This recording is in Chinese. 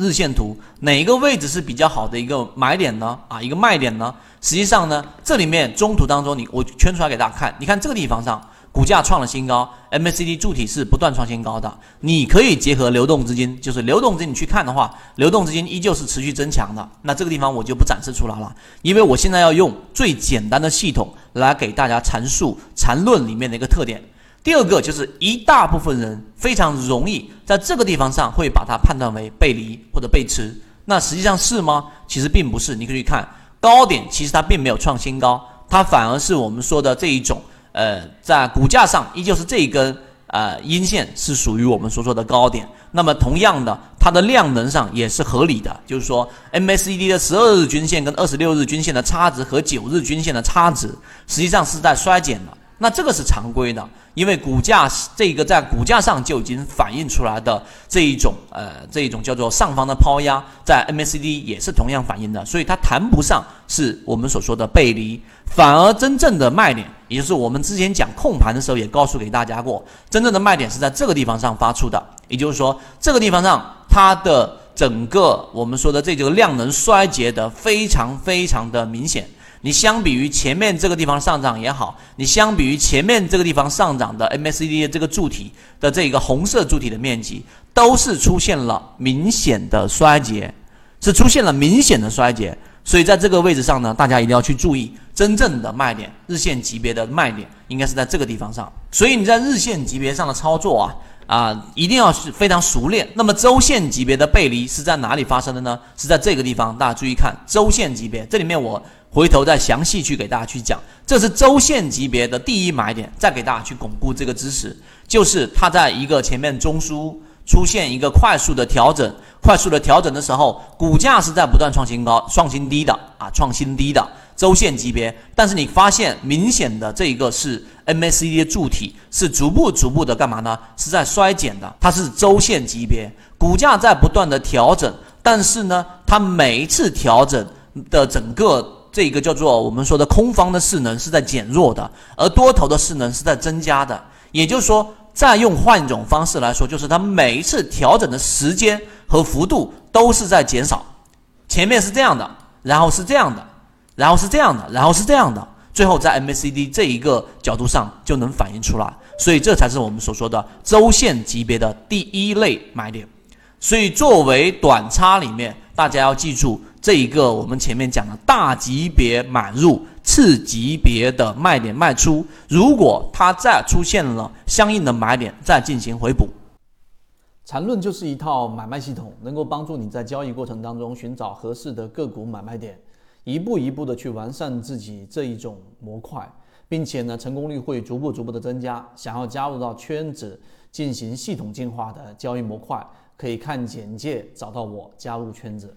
日线图哪一个位置是比较好的一个买点呢？啊，一个卖点呢？实际上呢，这里面中途当中，你我圈出来给大家看，你看这个地方上。股价创了新高，MACD 柱体是不断创新高的。你可以结合流动资金，就是流动资金，你去看的话，流动资金依旧是持续增强的。那这个地方我就不展示出来了，因为我现在要用最简单的系统来给大家阐述缠论里面的一个特点。第二个就是一大部分人非常容易在这个地方上会把它判断为背离或者背驰，那实际上是吗？其实并不是。你可以看高点，其实它并没有创新高，它反而是我们说的这一种。呃，在股价上依旧是这一根呃阴线是属于我们所说的高点。那么同样的，它的量能上也是合理的，就是说 MACD 的十二日均线跟二十六日均线的差值和九日均线的差值实际上是在衰减的。那这个是常规的，因为股价这个在股价上就已经反映出来的这一种呃这一种叫做上方的抛压，在 MACD 也是同样反映的，所以它谈不上是我们所说的背离，反而真正的卖点，也就是我们之前讲控盘的时候也告诉给大家过，真正的卖点是在这个地方上发出的，也就是说这个地方上它的整个我们说的这个量能衰竭的非常非常的明显。你相比于前面这个地方上涨也好，你相比于前面这个地方上涨的 MACD 的这个柱体的这个红色柱体的面积，都是出现了明显的衰竭，是出现了明显的衰竭。所以在这个位置上呢，大家一定要去注意，真正的卖点，日线级别的卖点应该是在这个地方上。所以你在日线级别上的操作啊。啊，一定要是非常熟练。那么周线级别的背离是在哪里发生的呢？是在这个地方，大家注意看周线级别。这里面我回头再详细去给大家去讲，这是周线级别的第一买点，再给大家去巩固这个知识，就是它在一个前面中枢出现一个快速的调整，快速的调整的时候，股价是在不断创新高、创新低的啊，创新低的。周线级别，但是你发现明显的这一个是 MACD 的柱体是逐步逐步的干嘛呢？是在衰减的，它是周线级别，股价在不断的调整，但是呢，它每一次调整的整个这个叫做我们说的空方的势能是在减弱的，而多头的势能是在增加的。也就是说，再用换一种方式来说，就是它每一次调整的时间和幅度都是在减少，前面是这样的，然后是这样的。然后是这样的，然后是这样的，最后在 MACD 这一个角度上就能反映出来，所以这才是我们所说的周线级别的第一类买点。所以作为短差里面，大家要记住这一个我们前面讲的大级别买入，次级别的卖点卖出。如果它再出现了相应的买点，再进行回补。缠论就是一套买卖系统，能够帮助你在交易过程当中寻找合适的个股买卖点。一步一步的去完善自己这一种模块，并且呢，成功率会逐步逐步的增加。想要加入到圈子进行系统进化的交易模块，可以看简介找到我加入圈子。